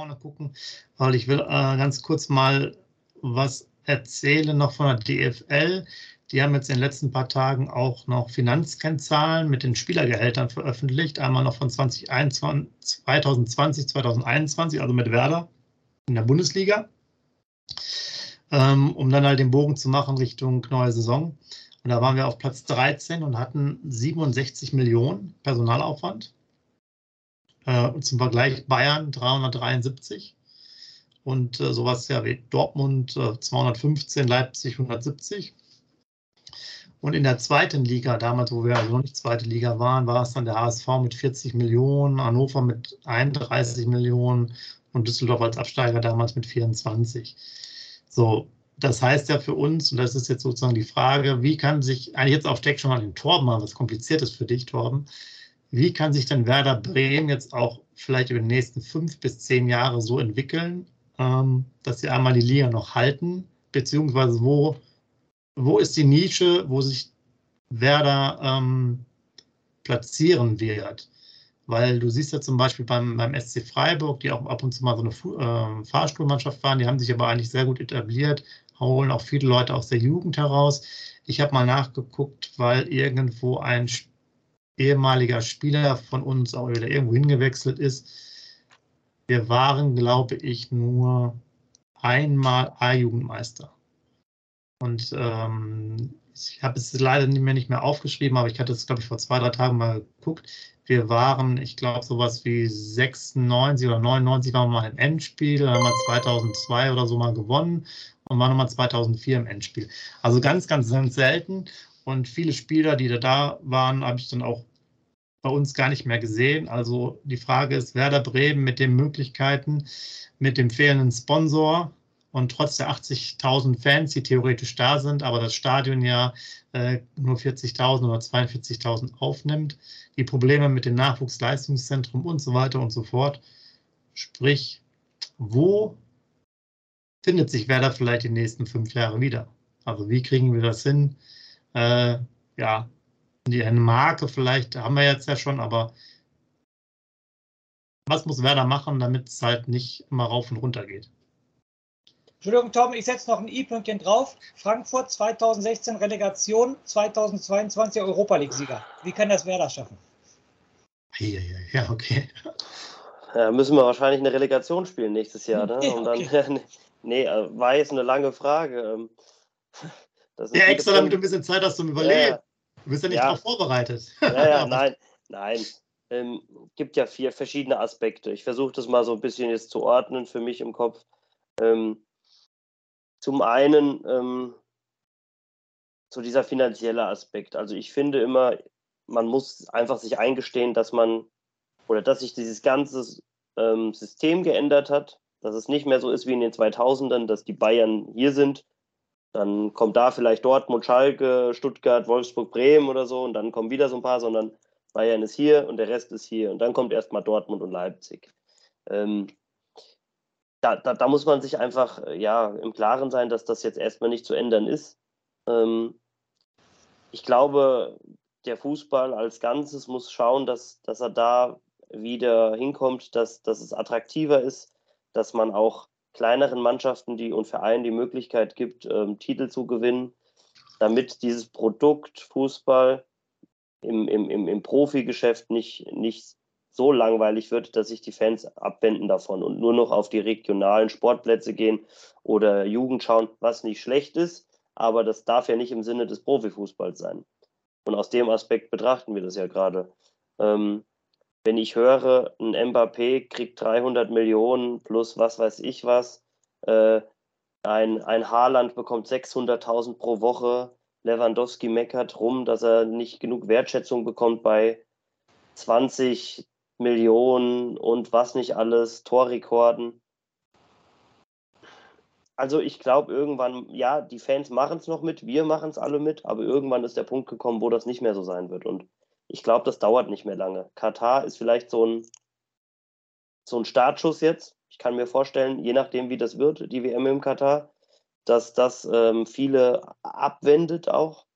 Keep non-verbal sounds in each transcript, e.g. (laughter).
vorne gucken, weil ich will äh, ganz kurz mal was erzählen noch von der DFL. Die haben jetzt in den letzten paar Tagen auch noch Finanzkennzahlen mit den Spielergehältern veröffentlicht. Einmal noch von 2021, 2020, 2021, also mit Werder in der Bundesliga, ähm, um dann halt den Bogen zu machen Richtung neue Saison. Und da waren wir auf Platz 13 und hatten 67 Millionen Personalaufwand. Äh, zum Vergleich Bayern 373 und äh, sowas ja wie Dortmund äh, 215, Leipzig 170. Und in der zweiten Liga, damals, wo wir also noch nicht zweite Liga waren, war es dann der HSV mit 40 Millionen, Hannover mit 31 Millionen und Düsseldorf als Absteiger damals mit 24. So, das heißt ja für uns, und das ist jetzt sozusagen die Frage, wie kann sich, eigentlich jetzt auf Steck schon mal den Torben mal was Kompliziertes für dich, Torben, wie kann sich denn Werder Bremen jetzt auch vielleicht über die nächsten fünf bis zehn Jahre so entwickeln, ähm, dass sie einmal die Liga noch halten, beziehungsweise wo, wo ist die Nische, wo sich Werder ähm, platzieren wird? Weil du siehst ja zum Beispiel beim, beim SC Freiburg, die auch ab und zu mal so eine äh, Fahrstuhlmannschaft waren, die haben sich aber eigentlich sehr gut etabliert, holen auch viele Leute aus der Jugend heraus. Ich habe mal nachgeguckt, weil irgendwo ein ehemaliger Spieler von uns auch wieder irgendwo hingewechselt ist. Wir waren, glaube ich, nur einmal A-Jugendmeister. Und ähm, ich habe es leider nicht mehr, nicht mehr aufgeschrieben, aber ich hatte es, glaube ich, vor zwei, drei Tagen mal geguckt. Wir waren, ich glaube, sowas wie 96 oder 99 waren wir mal im Endspiel, dann haben wir 2002 oder so mal gewonnen und waren nochmal 2004 im Endspiel. Also ganz, ganz, ganz selten. Und viele Spieler, die da waren, habe ich dann auch bei uns gar nicht mehr gesehen. Also die Frage ist, Werder Bremen mit den Möglichkeiten, mit dem fehlenden Sponsor und trotz der 80.000 Fans, die theoretisch da sind, aber das Stadion ja äh, nur 40.000 oder 42.000 aufnimmt, die Probleme mit dem Nachwuchsleistungszentrum und so weiter und so fort. Sprich, wo findet sich Werder vielleicht die nächsten fünf Jahre wieder? Also wie kriegen wir das hin? Äh, ja, die eine Marke vielleicht haben wir jetzt ja schon, aber was muss Werder machen, damit es halt nicht immer rauf und runter geht? Entschuldigung, Tom, ich setze noch ein i-Pünktchen drauf. Frankfurt 2016 Relegation, 2022 Europa League-Sieger. Wie kann das Werder schaffen? Ja, ja, ja, okay. Ja, müssen wir wahrscheinlich eine Relegation spielen nächstes Jahr. Ne? Ja, Und dann, okay. (laughs) nee, äh, war jetzt eine lange Frage. Ähm, das ist Ja, extra, damit du ein bisschen Zeit hast zum Überlegen. Du bist ja nicht Ja. darauf vorbereitet. ja, ja, (laughs) nein, nein. Ähm, gibt ja vier verschiedene Aspekte. Ich versuche das mal so ein bisschen jetzt zu ordnen für mich im Kopf. Ähm, zum einen ähm, so dieser finanzielle Aspekt. Also ich finde immer, man muss einfach sich eingestehen, dass man oder dass sich dieses ganze ähm, System geändert hat, dass es nicht mehr so ist wie in den 2000ern, dass die Bayern hier sind, dann kommt da vielleicht Dortmund, Schalke, Stuttgart, Wolfsburg, Bremen oder so und dann kommen wieder so ein paar, sondern Bayern ist hier und der Rest ist hier und dann kommt erstmal Dortmund und Leipzig. Ähm, da, da, da muss man sich einfach äh, ja im Klaren sein, dass das jetzt erstmal nicht zu ändern ist. Ähm, ich glaube, der Fußball als Ganzes muss schauen, dass, dass er da wieder hinkommt, dass, dass es attraktiver ist, dass man auch kleineren Mannschaften die, und Vereinen die Möglichkeit gibt, ähm, Titel zu gewinnen, damit dieses Produkt Fußball im, im, im, im Profigeschäft nicht, nicht so langweilig wird, dass sich die Fans abwenden davon und nur noch auf die regionalen Sportplätze gehen oder Jugend schauen, was nicht schlecht ist, aber das darf ja nicht im Sinne des Profifußballs sein. Und aus dem Aspekt betrachten wir das ja gerade. Ähm, wenn ich höre, ein Mbappé kriegt 300 Millionen plus was weiß ich was, äh, ein, ein Haaland bekommt 600.000 pro Woche, Lewandowski meckert rum, dass er nicht genug Wertschätzung bekommt bei 20 Millionen und was nicht alles, Torrekorden. Also ich glaube irgendwann, ja, die Fans machen es noch mit, wir machen es alle mit, aber irgendwann ist der Punkt gekommen, wo das nicht mehr so sein wird. Und ich glaube, das dauert nicht mehr lange. Katar ist vielleicht so ein, so ein Startschuss jetzt. Ich kann mir vorstellen, je nachdem, wie das wird, die WM im Katar, dass das ähm, viele abwendet auch.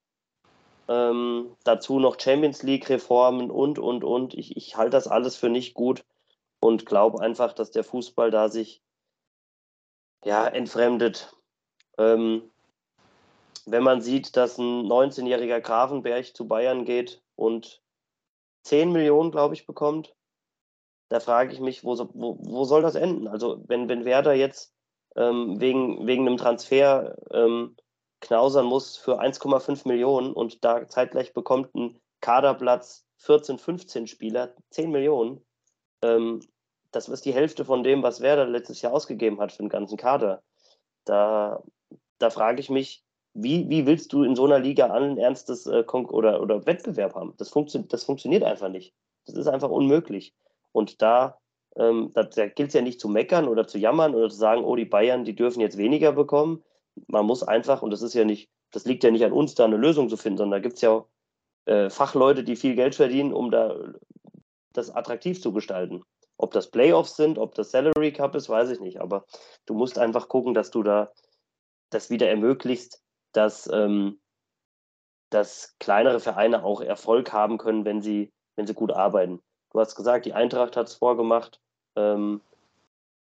Ähm, dazu noch Champions League-Reformen und, und, und. Ich, ich halte das alles für nicht gut. und glaube einfach, dass der Fußball da sich ja, entfremdet. Ähm, wenn man sieht, dass ein 19-jähriger Grafenberg zu Bayern geht und 10 Millionen, glaube ich, bekommt, da frage ich mich, wo, wo, wo soll das enden? Also wenn, wenn Werder jetzt ähm, wegen, wegen einem Transfer ähm, knausern muss für 1,5 Millionen und da zeitgleich bekommt ein Kaderplatz 14, 15 Spieler 10 Millionen, ähm, das ist die Hälfte von dem, was Werder letztes Jahr ausgegeben hat für den ganzen Kader. Da, da frage ich mich, wie, wie willst du in so einer Liga allen Ernstes äh, oder, oder Wettbewerb haben? Das, funktio das funktioniert einfach nicht. Das ist einfach unmöglich. Und da, ähm, da, da gilt es ja nicht zu meckern oder zu jammern oder zu sagen, oh, die Bayern, die dürfen jetzt weniger bekommen. Man muss einfach, und das ist ja nicht, das liegt ja nicht an uns, da eine Lösung zu finden, sondern da gibt es ja auch äh, Fachleute, die viel Geld verdienen, um da das attraktiv zu gestalten. Ob das Playoffs sind, ob das Salary Cup ist, weiß ich nicht. Aber du musst einfach gucken, dass du da das wieder ermöglicht, dass, ähm, dass kleinere Vereine auch Erfolg haben können, wenn sie, wenn sie gut arbeiten. Du hast gesagt, die Eintracht hat es vorgemacht. Ähm,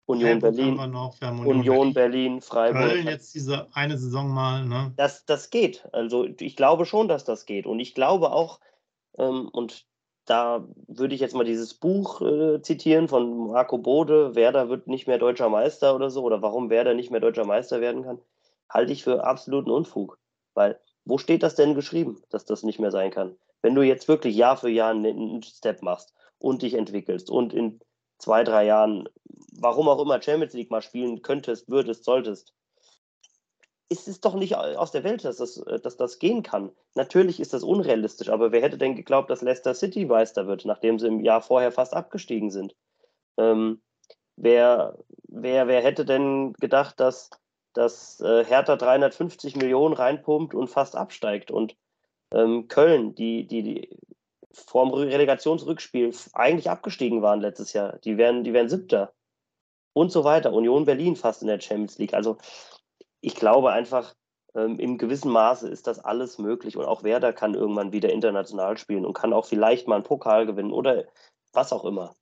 Union Freiburg Berlin, Union, Union, Berlin, Berlin Freiburg. Köln jetzt diese eine Saison mal. Ne? Das, das geht. Also ich glaube schon, dass das geht. Und ich glaube auch, ähm, und da würde ich jetzt mal dieses Buch äh, zitieren von Marco Bode, Werder wird nicht mehr deutscher Meister oder so, oder warum Werder nicht mehr deutscher Meister werden kann, halte ich für absoluten Unfug. Weil, wo steht das denn geschrieben, dass das nicht mehr sein kann? Wenn du jetzt wirklich Jahr für Jahr einen Step machst und dich entwickelst und in zwei, drei Jahren, warum auch immer, Champions League mal spielen könntest, würdest, solltest, ist es doch nicht aus der Welt, dass das, äh, dass das gehen kann. Natürlich ist das unrealistisch, aber wer hätte denn geglaubt, dass Leicester City Meister wird, nachdem sie im Jahr vorher fast abgestiegen sind? Ähm, wer, wer, wer hätte denn gedacht, dass, dass äh, Hertha 350 Millionen reinpumpt und fast absteigt? Und ähm, Köln, die, die, die vor dem Relegationsrückspiel eigentlich abgestiegen waren letztes Jahr, die wären, die wären siebter. Und so weiter. Union Berlin fast in der Champions League. Also ich glaube einfach, ähm, im gewissen Maße ist das alles möglich und auch Werder kann irgendwann wieder international spielen und kann auch vielleicht mal einen Pokal gewinnen oder was auch immer.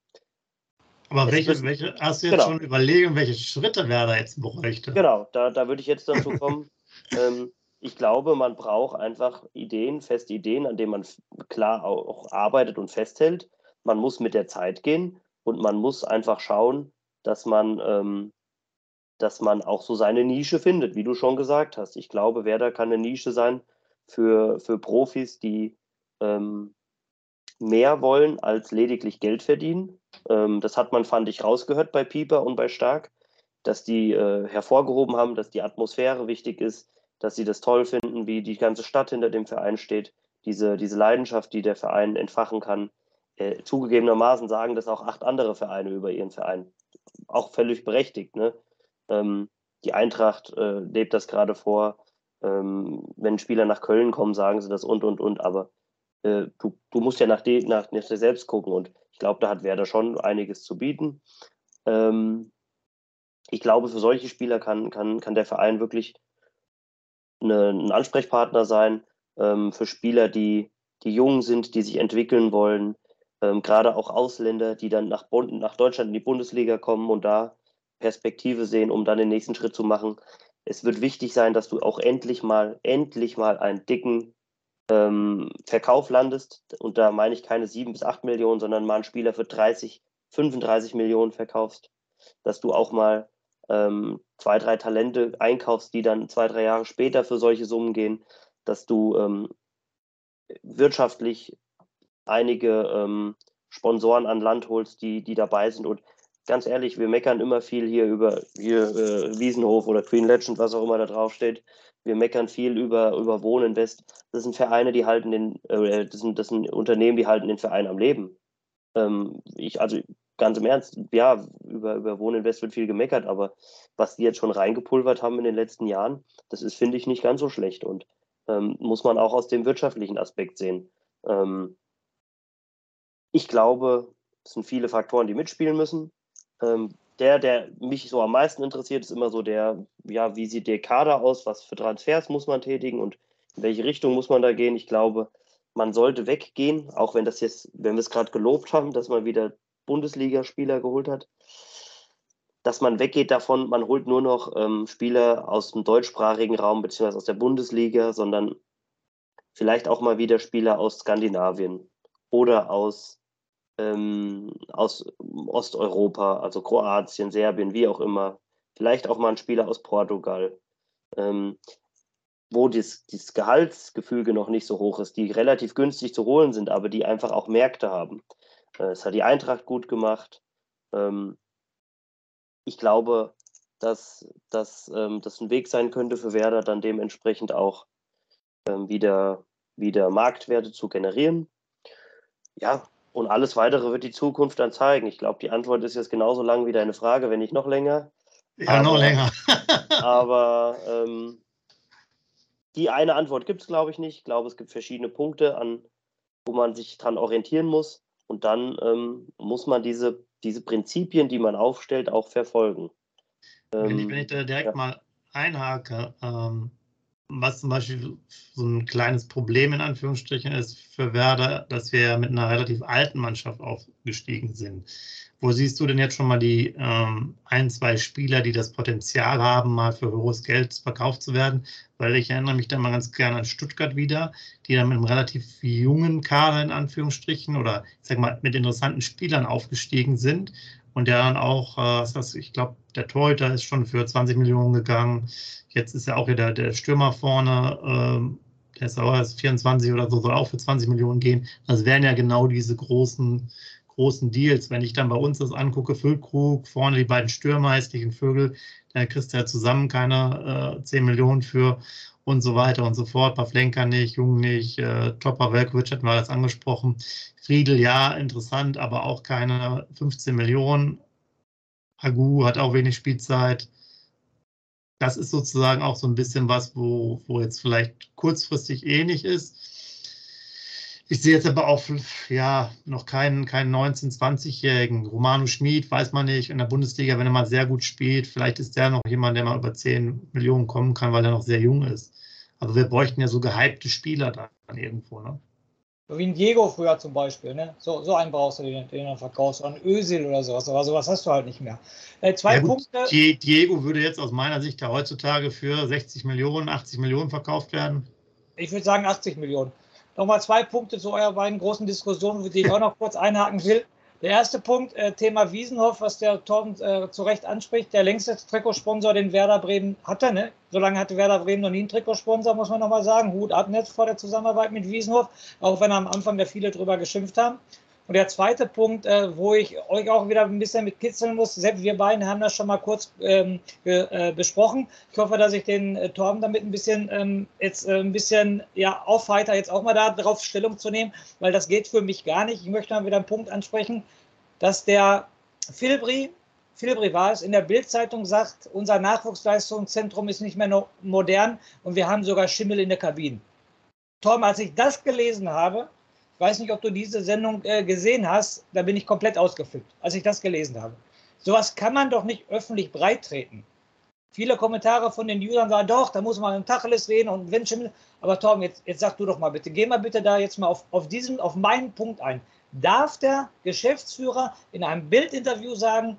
Aber welche, welche, hast du jetzt genau. schon überlegen, welche Schritte Werder jetzt bräuchte? Genau, da, da würde ich jetzt dazu kommen. (laughs) ähm, ich glaube, man braucht einfach Ideen, feste Ideen, an denen man klar auch arbeitet und festhält. Man muss mit der Zeit gehen und man muss einfach schauen, dass man ähm, dass man auch so seine Nische findet, wie du schon gesagt hast. Ich glaube, Werder kann eine Nische sein für, für Profis, die ähm, mehr wollen als lediglich Geld verdienen. Ähm, das hat man, fand ich, rausgehört bei Pieper und bei Stark, dass die äh, hervorgehoben haben, dass die Atmosphäre wichtig ist, dass sie das toll finden, wie die ganze Stadt hinter dem Verein steht, diese, diese Leidenschaft, die der Verein entfachen kann. Äh, zugegebenermaßen sagen das auch acht andere Vereine über ihren Verein. Auch völlig berechtigt. Ne? Ähm, die Eintracht äh, lebt das gerade vor. Ähm, wenn Spieler nach Köln kommen, sagen sie das und, und, und. Aber äh, du, du musst ja nach, de, nach, nach dir selbst gucken. Und ich glaube, da hat Werder schon einiges zu bieten. Ähm, ich glaube, für solche Spieler kann, kann, kann der Verein wirklich eine, ein Ansprechpartner sein. Ähm, für Spieler, die, die jung sind, die sich entwickeln wollen. Ähm, gerade auch Ausländer, die dann nach, nach Deutschland in die Bundesliga kommen und da Perspektive sehen, um dann den nächsten Schritt zu machen. Es wird wichtig sein, dass du auch endlich mal, endlich mal einen dicken ähm, Verkauf landest. Und da meine ich keine 7 bis 8 Millionen, sondern mal einen Spieler für 30, 35 Millionen verkaufst. Dass du auch mal ähm, zwei, drei Talente einkaufst, die dann zwei, drei Jahre später für solche Summen gehen. Dass du ähm, wirtschaftlich einige ähm, Sponsoren an Land holst, die, die dabei sind. Und ganz ehrlich, wir meckern immer viel hier über hier, äh, Wiesenhof oder Queen Legend, was auch immer da drauf steht. Wir meckern viel über, über Wohninvest. Das sind Vereine, die halten den, äh, das, sind, das sind Unternehmen, die halten den Verein am Leben. Ähm, ich, also ganz im Ernst, ja, über, über Wohninvest wird viel gemeckert, aber was die jetzt schon reingepulvert haben in den letzten Jahren, das ist, finde ich, nicht ganz so schlecht und ähm, muss man auch aus dem wirtschaftlichen Aspekt sehen. Ähm, ich glaube, es sind viele Faktoren, die mitspielen müssen. Ähm, der, der mich so am meisten interessiert, ist immer so der, ja, wie sieht der Kader aus, was für Transfers muss man tätigen und in welche Richtung muss man da gehen. Ich glaube, man sollte weggehen, auch wenn das jetzt, wenn wir es gerade gelobt haben, dass man wieder Bundesligaspieler geholt hat, dass man weggeht davon, man holt nur noch ähm, Spieler aus dem deutschsprachigen Raum beziehungsweise aus der Bundesliga, sondern vielleicht auch mal wieder Spieler aus Skandinavien oder aus, ähm, aus Osteuropa, also Kroatien, Serbien, wie auch immer. Vielleicht auch mal ein Spieler aus Portugal, ähm, wo das, Gehaltsgefüge noch nicht so hoch ist, die relativ günstig zu holen sind, aber die einfach auch Märkte haben. Äh, es hat die Eintracht gut gemacht. Ähm, ich glaube, dass, dass ähm, das ein Weg sein könnte für Werder, dann dementsprechend auch ähm, wieder, wieder Marktwerte zu generieren. Ja, und alles weitere wird die Zukunft dann zeigen. Ich glaube, die Antwort ist jetzt genauso lang wie deine Frage, wenn nicht noch länger. Ja, aber, noch länger. (laughs) (laughs) aber ähm, die eine Antwort gibt es, glaube ich, nicht. Ich glaube, es gibt verschiedene Punkte, an, wo man sich dran orientieren muss. Und dann ähm, muss man diese, diese Prinzipien, die man aufstellt, auch verfolgen. Wenn ich, wenn ich da direkt ja. mal einhake, ähm, was zum Beispiel so ein kleines Problem in Anführungsstrichen ist für Werder, dass wir mit einer relativ alten Mannschaft aufgestiegen sind. Wo siehst du denn jetzt schon mal die ähm, ein, zwei Spieler, die das Potenzial haben, mal für hohes Geld verkauft zu werden? Weil ich erinnere mich da mal ganz gerne an Stuttgart wieder, die dann mit einem relativ jungen Kader in Anführungsstrichen oder ich sag mal mit interessanten Spielern aufgestiegen sind und der dann auch, äh, was ich glaube, der Torhüter ist schon für 20 Millionen gegangen. Jetzt ist ja auch wieder der Stürmer vorne, ähm, der ist auch erst 24 oder so, soll auch für 20 Millionen gehen. Das wären ja genau diese großen, großen Deals. Wenn ich dann bei uns das angucke, Füllkrug, vorne die beiden Stürmer, hässlichen Vögel, da kriegst du ja zusammen keine äh, 10 Millionen für und so weiter und so fort. Pavlenka nicht, Jung nicht, äh, Topper Velkovic hatten wir das angesprochen. Friedel, ja, interessant, aber auch keine 15 Millionen. Agu hat auch wenig Spielzeit. Das ist sozusagen auch so ein bisschen was, wo, wo jetzt vielleicht kurzfristig ähnlich ist. Ich sehe jetzt aber auch ja, noch keinen, keinen 19-, 20-Jährigen. Romano Schmid, weiß man nicht, in der Bundesliga, wenn er mal sehr gut spielt, vielleicht ist der noch jemand, der mal über 10 Millionen kommen kann, weil er noch sehr jung ist. Also wir bräuchten ja so gehypte Spieler dann irgendwo. Ne? Wie ein Diego früher zum Beispiel. Ne? So, so einen brauchst du, den, den du verkaufst. Oder ein Ösil oder sowas. Aber sowas hast du halt nicht mehr. Äh, zwei ja, gut, Punkte. Diego würde jetzt aus meiner Sicht ja heutzutage für 60 Millionen, 80 Millionen verkauft werden. Ich würde sagen 80 Millionen. Nochmal zwei Punkte zu eurer beiden großen Diskussionen, die ich auch noch kurz einhaken will. Der erste Punkt, äh, Thema Wiesenhoff, was der Torben äh, zu Recht anspricht, der längste Trikotsponsor, den Werder Bremen hatte. Ne? Solange hatte Werder Bremen noch nie einen Trikotsponsor, muss man nochmal sagen. Hut ab nicht vor der Zusammenarbeit mit Wiesenhoff, auch wenn am Anfang da viele drüber geschimpft haben. Und der zweite Punkt, äh, wo ich euch auch wieder ein bisschen mit kitzeln muss, selbst wir beiden haben das schon mal kurz ähm, äh, besprochen. Ich hoffe, dass ich den äh, Torben damit ein bisschen ähm, jetzt äh, ein bisschen ja aufheiter, jetzt auch mal darauf Stellung zu nehmen, weil das geht für mich gar nicht. Ich möchte mal wieder einen Punkt ansprechen, dass der Filbri, Filbri war es, in der Bildzeitung sagt, unser Nachwuchsleistungszentrum ist nicht mehr modern und wir haben sogar Schimmel in der Kabine. Torben, als ich das gelesen habe, weiß nicht, ob du diese Sendung äh, gesehen hast, da bin ich komplett ausgeflippt, als ich das gelesen habe. Sowas kann man doch nicht öffentlich breittreten. Viele Kommentare von den Usern sagen, doch, da muss man im Tacheles reden und wenn. Aber Tom, jetzt, jetzt sag du doch mal bitte, geh mal bitte da jetzt mal auf, auf diesen, auf meinen Punkt ein. Darf der Geschäftsführer in einem Bildinterview sagen,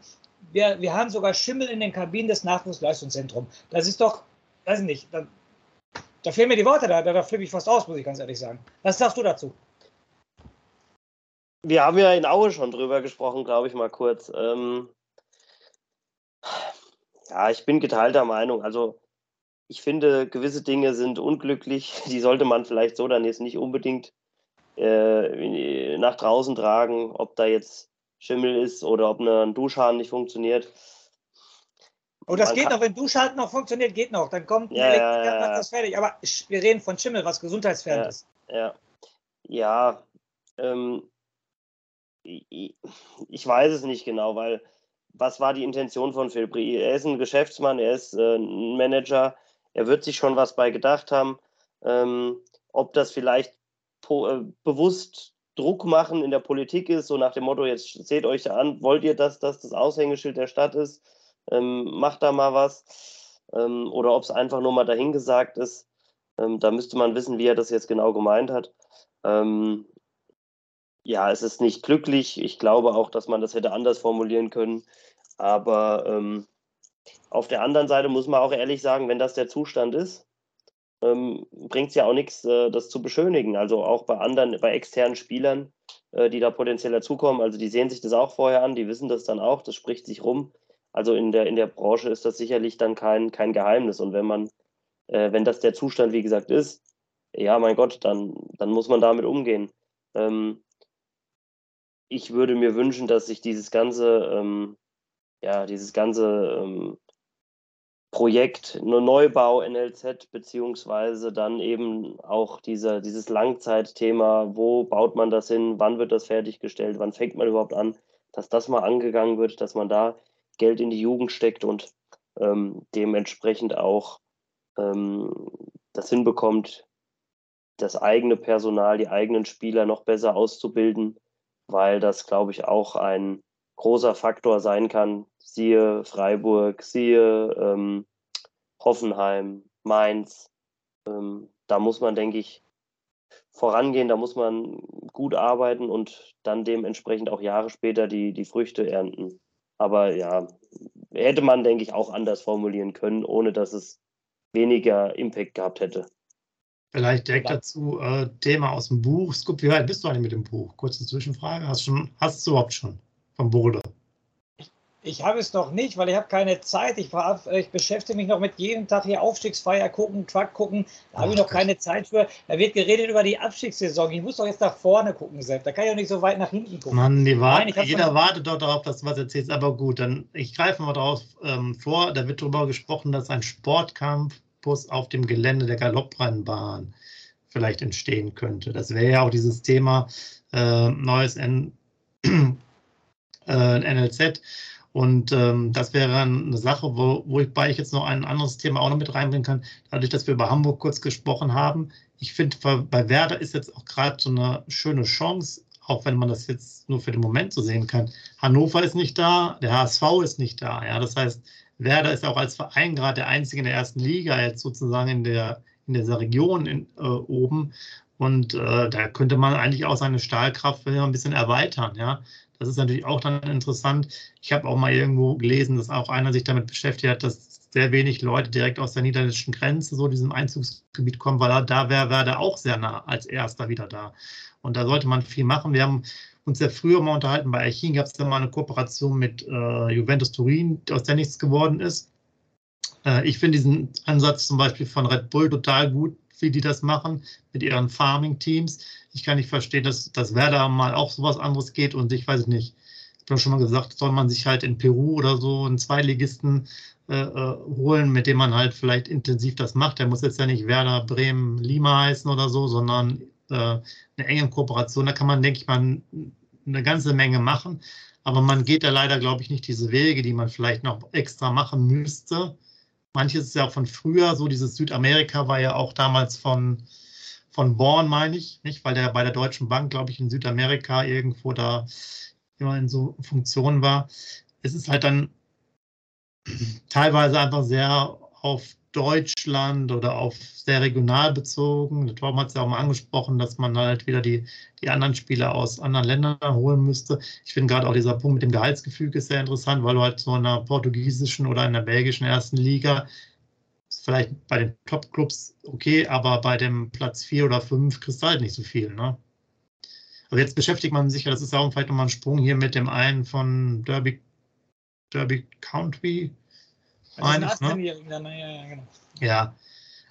wir, wir haben sogar Schimmel in den Kabinen des Nachwuchsleistungszentrums? Das ist doch, weiß ich nicht, da, da fehlen mir die Worte, da, da flippe ich fast aus, muss ich ganz ehrlich sagen. Was sagst du dazu? Wir haben ja in Aue schon drüber gesprochen, glaube ich mal kurz. Ähm, ja, ich bin geteilter Meinung. Also ich finde, gewisse Dinge sind unglücklich. (laughs) Die sollte man vielleicht so dann jetzt nicht unbedingt äh, nach draußen tragen, ob da jetzt Schimmel ist oder ob eine, ein Duschhahn nicht funktioniert. Oh, das man geht noch, wenn Duschhahn noch funktioniert, geht noch. Dann kommt ein ja, Elektriker, ja, ja. macht das fertig. Aber wir reden von Schimmel, was gesundheitsfähig ist. Ja, ja. Ähm, ich weiß es nicht genau, weil was war die Intention von Philbri? Er ist ein Geschäftsmann, er ist äh, ein Manager, er wird sich schon was bei gedacht haben. Ähm, ob das vielleicht äh, bewusst Druck machen in der Politik ist, so nach dem Motto, jetzt seht euch an, wollt ihr, dass das das Aushängeschild der Stadt ist? Ähm, macht da mal was. Ähm, oder ob es einfach nur mal dahingesagt ist. Ähm, da müsste man wissen, wie er das jetzt genau gemeint hat. Ähm, ja, es ist nicht glücklich. Ich glaube auch, dass man das hätte anders formulieren können. Aber ähm, auf der anderen Seite muss man auch ehrlich sagen, wenn das der Zustand ist, ähm, bringt es ja auch nichts, äh, das zu beschönigen. Also auch bei anderen, bei externen Spielern, äh, die da potenziell dazukommen. Also die sehen sich das auch vorher an, die wissen das dann auch, das spricht sich rum. Also in der, in der Branche ist das sicherlich dann kein, kein Geheimnis. Und wenn man, äh, wenn das der Zustand, wie gesagt, ist, ja, mein Gott, dann, dann muss man damit umgehen. Ähm, ich würde mir wünschen, dass sich dieses ganze, ähm, ja, dieses ganze ähm, Projekt Neubau NLZ, beziehungsweise dann eben auch diese, dieses Langzeitthema, wo baut man das hin, wann wird das fertiggestellt, wann fängt man überhaupt an, dass das mal angegangen wird, dass man da Geld in die Jugend steckt und ähm, dementsprechend auch ähm, das hinbekommt, das eigene Personal, die eigenen Spieler noch besser auszubilden, weil das, glaube ich, auch ein großer Faktor sein kann. Siehe Freiburg, siehe ähm, Hoffenheim, Mainz. Ähm, da muss man, denke ich, vorangehen, da muss man gut arbeiten und dann dementsprechend auch Jahre später die, die Früchte ernten. Aber ja, hätte man, denke ich, auch anders formulieren können, ohne dass es weniger Impact gehabt hätte. Vielleicht direkt dazu äh, Thema aus dem Buch. Scoop, wie weit bist du eigentlich mit dem Buch? Kurze Zwischenfrage. Hast, schon, hast du überhaupt schon vom Bode? Ich habe es noch nicht, weil ich habe keine Zeit. Ich, war, ich beschäftige mich noch mit jedem Tag hier Aufstiegsfeier gucken, Truck gucken. Da habe ich noch keine Zeit für. Da wird geredet über die Abstiegssaison. Ich muss doch jetzt nach vorne gucken, Sepp. Da kann ich auch nicht so weit nach hinten gucken. Mann, die warten, Nein, jeder wartet doch darauf, dass du was erzählst. Aber gut, dann ich greife mal darauf ähm, vor. Da wird darüber gesprochen, dass ein Sportcampus auf dem Gelände der Galopprennbahn vielleicht entstehen könnte. Das wäre ja auch dieses Thema äh, neues N (clears throat) äh, NLZ und ähm, das wäre eine Sache, wo, wobei ich jetzt noch ein anderes Thema auch noch mit reinbringen kann, dadurch, dass wir über Hamburg kurz gesprochen haben. Ich finde, bei Werder ist jetzt auch gerade so eine schöne Chance, auch wenn man das jetzt nur für den Moment so sehen kann. Hannover ist nicht da, der HSV ist nicht da. Ja, das heißt, Werder ist auch als Verein gerade der einzige in der ersten Liga jetzt sozusagen in der in dieser Region in, äh, oben. Und äh, da könnte man eigentlich auch seine Stahlkraft ein bisschen erweitern. Ja, das ist natürlich auch dann interessant. Ich habe auch mal irgendwo gelesen, dass auch einer sich damit beschäftigt hat, dass sehr wenig Leute direkt aus der niederländischen Grenze, so diesem Einzugsgebiet kommen, weil da wäre Werder auch sehr nah als erster wieder da. Und da sollte man viel machen. Wir haben uns ja früher mal unterhalten, bei Archin gab es ja mal eine Kooperation mit äh, Juventus Turin, aus der nichts geworden ist. Äh, ich finde diesen Ansatz zum Beispiel von Red Bull total gut, wie die das machen mit ihren Farming-Teams. Ich kann nicht verstehen, dass, dass Werder mal auch sowas anderes geht und ich weiß nicht. Ich habe schon mal gesagt, soll man sich halt in Peru oder so einen Zweiligisten äh, äh, holen, mit dem man halt vielleicht intensiv das macht. Der muss jetzt ja nicht Werder Bremen Lima heißen oder so, sondern eine enge Kooperation. Da kann man, denke ich mal, eine ganze Menge machen. Aber man geht da leider, glaube ich, nicht diese Wege, die man vielleicht noch extra machen müsste. Manches ist ja auch von früher, so dieses Südamerika war ja auch damals von, von Born, meine ich, nicht? Weil der bei der Deutschen Bank, glaube ich, in Südamerika irgendwo da immer in so Funktionen war. Es ist halt dann teilweise einfach sehr auf Deutschland oder auf sehr regional bezogen. Der Torben hat es ja auch mal angesprochen, dass man halt wieder die, die anderen Spieler aus anderen Ländern holen müsste. Ich finde gerade auch dieser Punkt mit dem Gehaltsgefüge ist sehr interessant, weil du halt so in einer portugiesischen oder in der belgischen ersten Liga vielleicht bei den Top-Clubs okay, aber bei dem Platz 4 oder 5 kriegst du halt nicht so viel. Ne? Aber jetzt beschäftigt man sich ja, das ist auch vielleicht nochmal ein Sprung hier mit dem einen von Derby, Derby Country, eines, ne? ja, ja, genau. ja,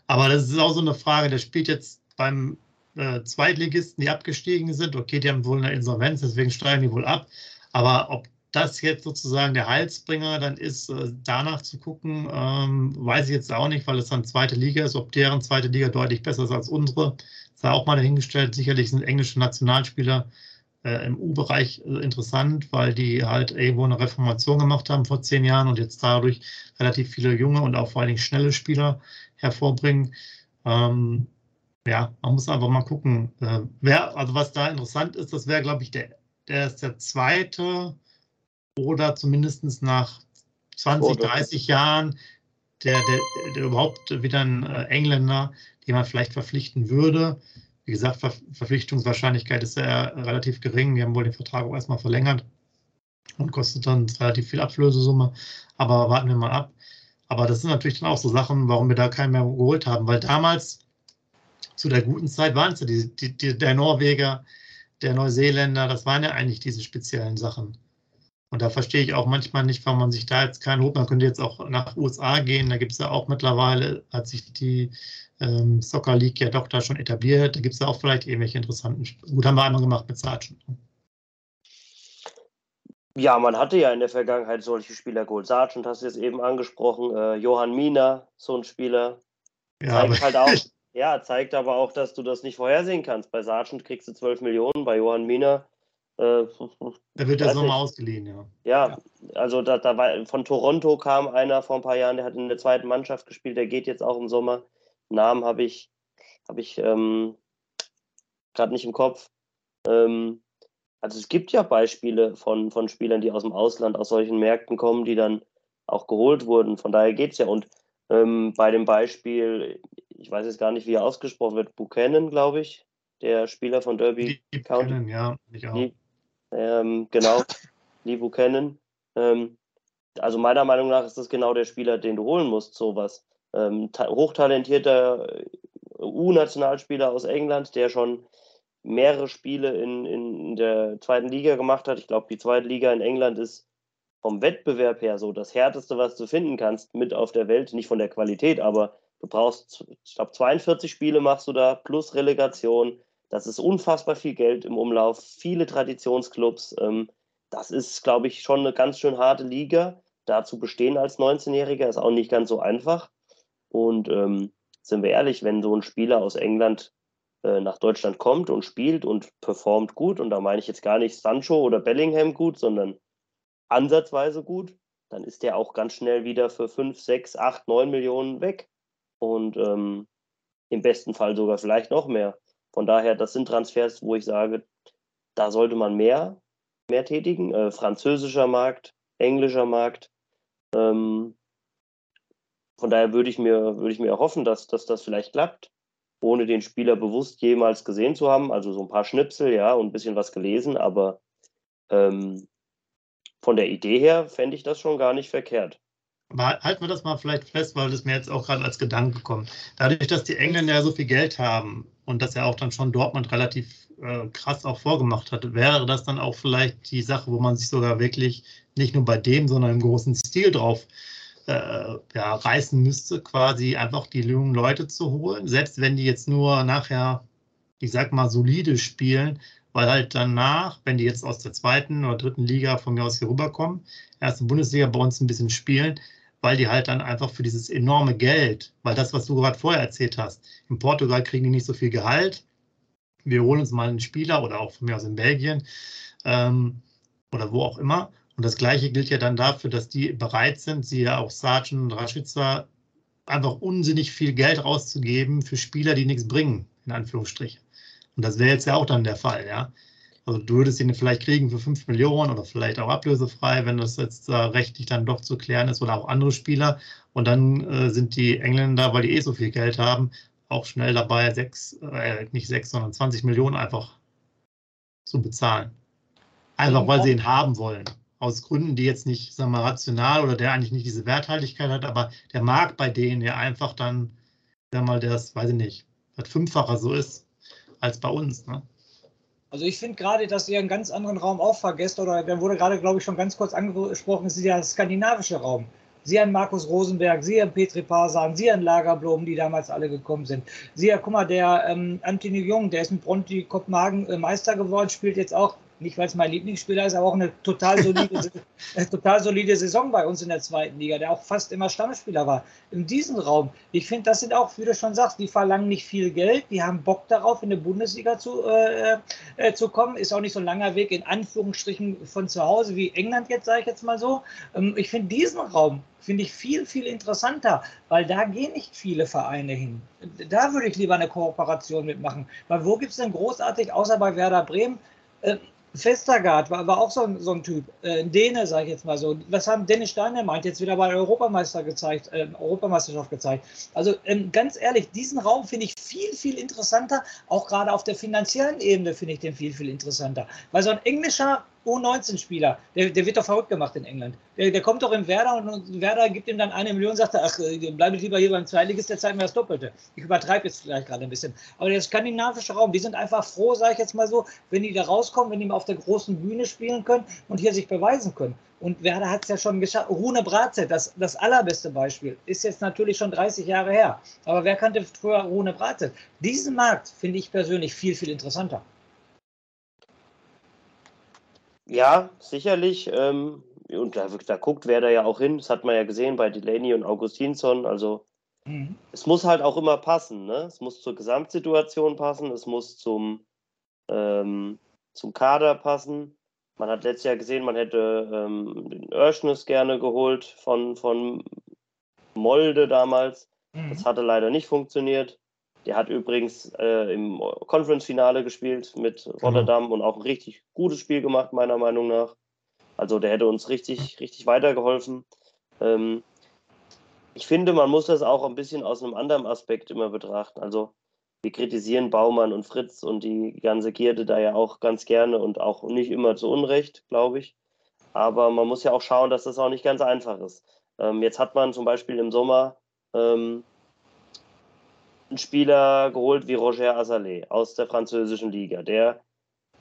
aber das ist auch so eine Frage, der spielt jetzt beim äh, Zweitligisten, die abgestiegen sind. Okay, die haben wohl eine Insolvenz, deswegen steigen die wohl ab. Aber ob das jetzt sozusagen der Heilsbringer dann ist, äh, danach zu gucken, ähm, weiß ich jetzt auch nicht, weil es dann zweite Liga ist. Ob deren zweite Liga deutlich besser ist als unsere, sei auch mal dahingestellt. Sicherlich sind englische Nationalspieler äh, im U-Bereich äh, interessant, weil die halt irgendwo eine Reformation gemacht haben vor zehn Jahren und jetzt dadurch relativ viele junge und auch vor allen Dingen schnelle Spieler hervorbringen. Ähm, ja, man muss einfach mal gucken. Äh, wer, also was da interessant ist, das wäre, glaube ich, der, der ist der zweite oder zumindest nach 20, 30 Jahren der, der, der überhaupt wieder ein äh, Engländer, den man vielleicht verpflichten würde. Wie gesagt, Ver Verpflichtungswahrscheinlichkeit ist ja relativ gering. Die haben wohl den Vertrag auch erstmal verlängert und kostet dann relativ viel Ablösesumme. Aber warten wir mal ab. Aber das sind natürlich dann auch so Sachen, warum wir da keinen mehr geholt haben, weil damals zu der guten Zeit waren es ja die, die, die, der Norweger, der Neuseeländer, das waren ja eigentlich diese speziellen Sachen. Und da verstehe ich auch manchmal nicht, warum man sich da jetzt keinen holt. Man könnte jetzt auch nach USA gehen, da gibt es ja auch mittlerweile, hat sich die ähm, Soccer League ja doch da schon etabliert. Da gibt es ja auch vielleicht irgendwelche interessanten. Gut, haben wir einmal gemacht mit Sargent. Ja, man hatte ja in der Vergangenheit solche Spieler geholt. Sargent hast du jetzt eben angesprochen, äh, Johann Mina, so ein Spieler. Ja, zeigt halt auch, (laughs) ja, zeigt aber auch, dass du das nicht vorhersehen kannst. Bei Sargent kriegst du 12 Millionen, bei Johann Mina. Äh, (laughs) da wird der Sommer ausgeliehen, ja. Ja, ja. also da, da war, von Toronto kam einer vor ein paar Jahren, der hat in der zweiten Mannschaft gespielt, der geht jetzt auch im Sommer. Namen habe ich, hab ich ähm, gerade nicht im Kopf. Ähm, also es gibt ja Beispiele von, von Spielern, die aus dem Ausland, aus solchen Märkten kommen, die dann auch geholt wurden. Von daher geht es ja. Und ähm, bei dem Beispiel, ich weiß jetzt gar nicht, wie er ausgesprochen wird, Buchanan, glaube ich, der Spieler von Derby die County. Buchanan, ja, ich auch. Die, ähm, genau, (laughs) Lee Buchanan. Ähm, also meiner Meinung nach ist das genau der Spieler, den du holen musst, sowas. Ähm, hochtalentierter U-Nationalspieler aus England, der schon mehrere Spiele in, in der zweiten Liga gemacht hat. Ich glaube, die zweite Liga in England ist vom Wettbewerb her so das härteste, was du finden kannst, mit auf der Welt. Nicht von der Qualität, aber du brauchst, ich glaube, 42 Spiele machst du da plus Relegation. Das ist unfassbar viel Geld im Umlauf, viele Traditionsclubs. Ähm, das ist, glaube ich, schon eine ganz schön harte Liga. Da zu bestehen als 19-Jähriger ist auch nicht ganz so einfach. Und ähm, sind wir ehrlich, wenn so ein Spieler aus England äh, nach Deutschland kommt und spielt und performt gut, und da meine ich jetzt gar nicht Sancho oder Bellingham gut, sondern ansatzweise gut, dann ist der auch ganz schnell wieder für 5, 6, 8, 9 Millionen weg. Und ähm, im besten Fall sogar vielleicht noch mehr. Von daher, das sind Transfers, wo ich sage, da sollte man mehr, mehr tätigen. Äh, französischer Markt, englischer Markt. Ähm, von daher würde ich mir, würde ich mir erhoffen, dass, dass das vielleicht klappt ohne den Spieler bewusst jemals gesehen zu haben. Also so ein paar Schnipsel, ja, und ein bisschen was gelesen, aber ähm, von der Idee her fände ich das schon gar nicht verkehrt. Aber halten wir das mal vielleicht fest, weil das mir jetzt auch gerade als Gedanke kommt. Dadurch, dass die Engländer ja so viel Geld haben und dass er auch dann schon Dortmund relativ äh, krass auch vorgemacht hat, wäre das dann auch vielleicht die Sache, wo man sich sogar wirklich nicht nur bei dem, sondern im großen Stil drauf äh, ja, reißen müsste, quasi einfach die jungen Leute zu holen, selbst wenn die jetzt nur nachher, ich sag mal, solide spielen, weil halt danach, wenn die jetzt aus der zweiten oder dritten Liga von mir aus hier rüberkommen, erste Bundesliga bei uns ein bisschen spielen, weil die halt dann einfach für dieses enorme Geld, weil das, was du gerade vorher erzählt hast, in Portugal kriegen die nicht so viel Gehalt. Wir holen uns mal einen Spieler oder auch von mir aus in Belgien ähm, oder wo auch immer und das Gleiche gilt ja dann dafür, dass die bereit sind, sie ja auch Sargent und Raschitzer, einfach unsinnig viel Geld rauszugeben für Spieler, die nichts bringen, in Anführungsstrichen. Und das wäre jetzt ja auch dann der Fall, ja. Also du würdest ihn vielleicht kriegen für 5 Millionen oder vielleicht auch ablösefrei, wenn das jetzt äh, rechtlich dann doch zu klären ist oder auch andere Spieler. Und dann äh, sind die Engländer, weil die eh so viel Geld haben, auch schnell dabei, sechs, äh, nicht sechs, sondern 20 Millionen einfach zu bezahlen. Einfach weil sie ihn haben wollen aus Gründen, die jetzt nicht, sagen wir mal, rational oder der eigentlich nicht diese Werthaltigkeit hat, aber der Markt bei denen ja einfach dann, sagen wir mal, das, weiß ich nicht, das Fünffacher so ist als bei uns. Ne? Also ich finde gerade, dass ihr einen ganz anderen Raum auch vergesst, oder der wurde gerade, glaube ich, schon ganz kurz angesprochen, ist der skandinavische Raum. Sie an Markus Rosenberg, Sie an Petri Parsan, Sie an Lagerblom, die damals alle gekommen sind. Sie, guck mal, der ähm, Anthony Jung, der ist mit Bronti Kopenhagen äh, Meister geworden, spielt jetzt auch nicht weil es mein Lieblingsspieler ist, aber auch eine total solide, (laughs) eine total solide Saison bei uns in der zweiten Liga, der auch fast immer Stammspieler war. In diesem Raum, ich finde, das sind auch, wie du schon sagst, die verlangen nicht viel Geld, die haben Bock darauf, in die Bundesliga zu, äh, äh, zu kommen. Ist auch nicht so ein langer Weg in Anführungsstrichen von zu Hause wie England jetzt, sage ich jetzt mal so. Ähm, ich finde diesen Raum finde ich viel, viel interessanter, weil da gehen nicht viele Vereine hin. Da würde ich lieber eine Kooperation mitmachen. Weil wo gibt es denn großartig, außer bei Werder Bremen, Festergaard war, war auch so ein, so ein Typ, äh, Däne, sage ich jetzt mal so. Was haben Dennis Steiner meint, jetzt wieder bei der Europameister gezeigt, äh, Europameisterschaft gezeigt. Also ähm, ganz ehrlich, diesen Raum finde ich viel, viel interessanter. Auch gerade auf der finanziellen Ebene finde ich den viel, viel interessanter. Weil so ein englischer U19-Spieler, der, der wird doch verrückt gemacht in England. Der, der kommt doch in Werder und Werder gibt ihm dann eine Million und sagt, ach, äh, bleibe lieber hier beim Zweitligist, der zeigt mir das Doppelte. Ich übertreibe jetzt vielleicht gerade ein bisschen. Aber der skandinavische Raum, die sind einfach froh, sage ich jetzt mal so, wenn die da rauskommen, wenn die mal auf der großen Bühne spielen können und hier sich beweisen können. Und Werder hat es ja schon geschafft. Rune Bratze, das, das allerbeste Beispiel, ist jetzt natürlich schon 30 Jahre her. Aber wer kannte früher Rune Bratze? Diesen Markt finde ich persönlich viel, viel interessanter. Ja, sicherlich. Ähm, und da, da guckt Werder ja auch hin. Das hat man ja gesehen bei Delaney und Augustinsson. Also mhm. es muss halt auch immer passen. Ne? Es muss zur Gesamtsituation passen. Es muss zum, ähm, zum Kader passen. Man hat letztes Jahr gesehen, man hätte ähm, den Örschnes gerne geholt von, von Molde damals. Mhm. Das hatte leider nicht funktioniert. Der hat übrigens äh, im Conference-Finale gespielt mit genau. Rotterdam mhm. und auch ein richtig gutes Spiel gemacht, meiner Meinung nach. Also der hätte uns richtig, richtig weitergeholfen. Ähm, ich finde, man muss das auch ein bisschen aus einem anderen Aspekt immer betrachten. Also wir kritisieren Baumann und Fritz und die ganze Gierde da ja auch ganz gerne und auch nicht immer zu Unrecht, glaube ich. Aber man muss ja auch schauen, dass das auch nicht ganz einfach ist. Ähm, jetzt hat man zum Beispiel im Sommer ähm, einen Spieler geholt wie Roger Azalé aus der französischen Liga, der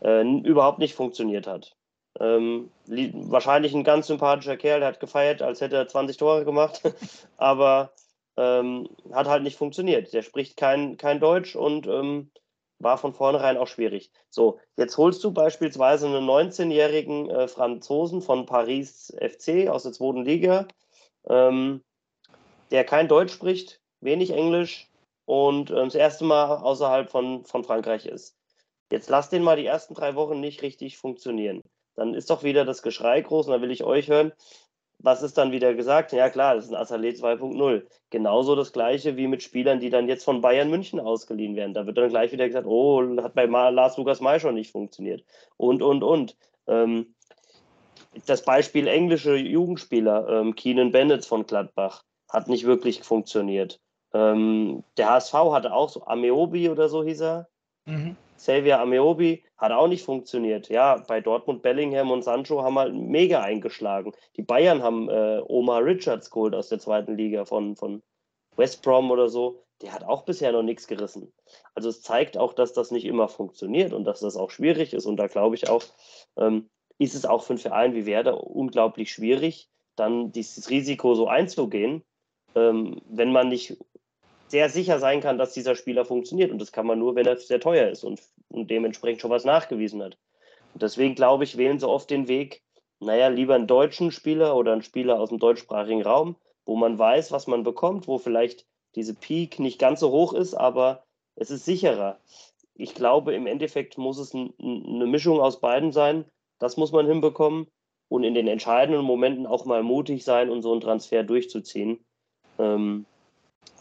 äh, überhaupt nicht funktioniert hat. Ähm, wahrscheinlich ein ganz sympathischer Kerl, der hat gefeiert, als hätte er 20 Tore gemacht, (laughs) aber ähm, hat halt nicht funktioniert. Der spricht kein, kein Deutsch und ähm, war von vornherein auch schwierig. So, jetzt holst du beispielsweise einen 19-jährigen äh, Franzosen von Paris FC aus der zweiten Liga, ähm, der kein Deutsch spricht, wenig Englisch, und äh, das erste Mal außerhalb von, von Frankreich ist. Jetzt lass den mal die ersten drei Wochen nicht richtig funktionieren. Dann ist doch wieder das Geschrei groß und dann will ich euch hören. Was ist dann wieder gesagt? Ja klar, das ist ein Assalé 2.0. Genauso das gleiche wie mit Spielern, die dann jetzt von Bayern München ausgeliehen werden. Da wird dann gleich wieder gesagt, oh, hat bei Lars Lukas May schon nicht funktioniert. Und, und, und. Ähm, das Beispiel englische Jugendspieler, ähm, Keenan Bennett von Gladbach, hat nicht wirklich funktioniert. Ähm, der HSV hatte auch so Ameobi oder so hieß er. Mhm. Xavier Ameobi hat auch nicht funktioniert. Ja, bei Dortmund, Bellingham und Sancho haben halt mega eingeschlagen. Die Bayern haben äh, Omar Richards geholt aus der zweiten Liga von, von West Brom oder so. Der hat auch bisher noch nichts gerissen. Also es zeigt auch, dass das nicht immer funktioniert und dass das auch schwierig ist. Und da glaube ich auch, ähm, ist es auch für einen Verein wie Werder unglaublich schwierig, dann dieses Risiko so einzugehen, ähm, wenn man nicht sehr sicher sein kann, dass dieser Spieler funktioniert. Und das kann man nur, wenn er sehr teuer ist und, und dementsprechend schon was nachgewiesen hat. Und deswegen glaube ich, wählen sie oft den Weg, naja, lieber einen deutschen Spieler oder einen Spieler aus dem deutschsprachigen Raum, wo man weiß, was man bekommt, wo vielleicht diese Peak nicht ganz so hoch ist, aber es ist sicherer. Ich glaube, im Endeffekt muss es eine Mischung aus beiden sein. Das muss man hinbekommen und in den entscheidenden Momenten auch mal mutig sein und so einen Transfer durchzuziehen. Ähm,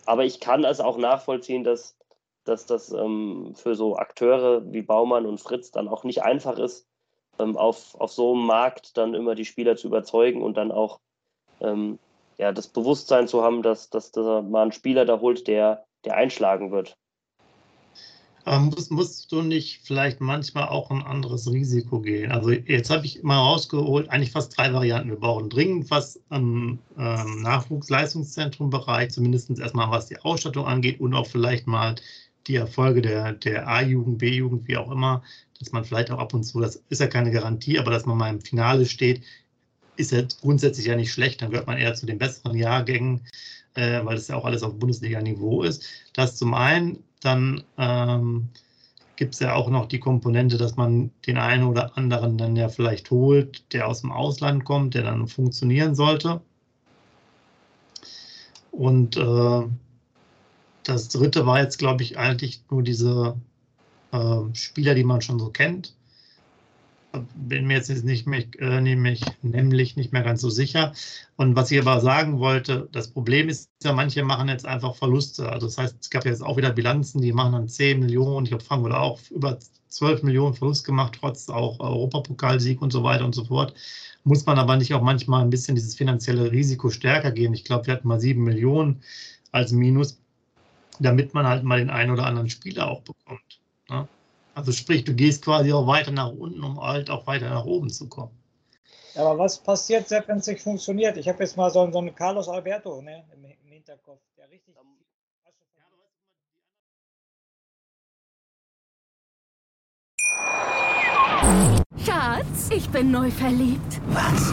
aber ich kann es auch nachvollziehen, dass, dass das ähm, für so Akteure wie Baumann und Fritz dann auch nicht einfach ist, ähm, auf, auf so einem Markt dann immer die Spieler zu überzeugen und dann auch ähm, ja, das Bewusstsein zu haben, dass, dass, dass man einen Spieler da holt, der, der einschlagen wird. Aber musst, musst du nicht vielleicht manchmal auch ein anderes Risiko gehen? Also jetzt habe ich mal rausgeholt, eigentlich fast drei Varianten. Wir brauchen dringend was im ähm, Nachwuchsleistungszentrum-Bereich, zumindest erstmal was die Ausstattung angeht und auch vielleicht mal die Erfolge der, der A-Jugend, B-Jugend, wie auch immer, dass man vielleicht auch ab und zu, das ist ja keine Garantie, aber dass man mal im Finale steht, ist ja grundsätzlich ja nicht schlecht. Dann gehört man eher zu den besseren Jahrgängen, äh, weil das ja auch alles auf Bundesliga-Niveau ist. Das zum einen dann ähm, gibt es ja auch noch die Komponente, dass man den einen oder anderen dann ja vielleicht holt, der aus dem Ausland kommt, der dann funktionieren sollte. Und äh, das dritte war jetzt, glaube ich, eigentlich nur diese äh, Spieler, die man schon so kennt. Bin mir jetzt nicht mehr, äh, nämlich, nämlich nicht mehr ganz so sicher. Und was ich aber sagen wollte, das Problem ist ja, manche machen jetzt einfach Verluste. Also das heißt, es gab jetzt auch wieder Bilanzen, die machen dann 10 Millionen. Ich glaube, Frankfurt auch über 12 Millionen Verlust gemacht, trotz auch Europapokalsieg und so weiter und so fort. Muss man aber nicht auch manchmal ein bisschen dieses finanzielle Risiko stärker gehen? Ich glaube, wir hatten mal 7 Millionen als Minus, damit man halt mal den einen oder anderen Spieler auch bekommt. Ne? Also sprich, du gehst quasi auch weiter nach unten, um halt auch weiter nach oben zu kommen. Ja, aber was passiert, Sepp, wenn es nicht funktioniert? Ich habe jetzt mal so, so einen Carlos Alberto ne, im, im Hinterkopf, der richtig. Schatz, ich bin neu verliebt. Was?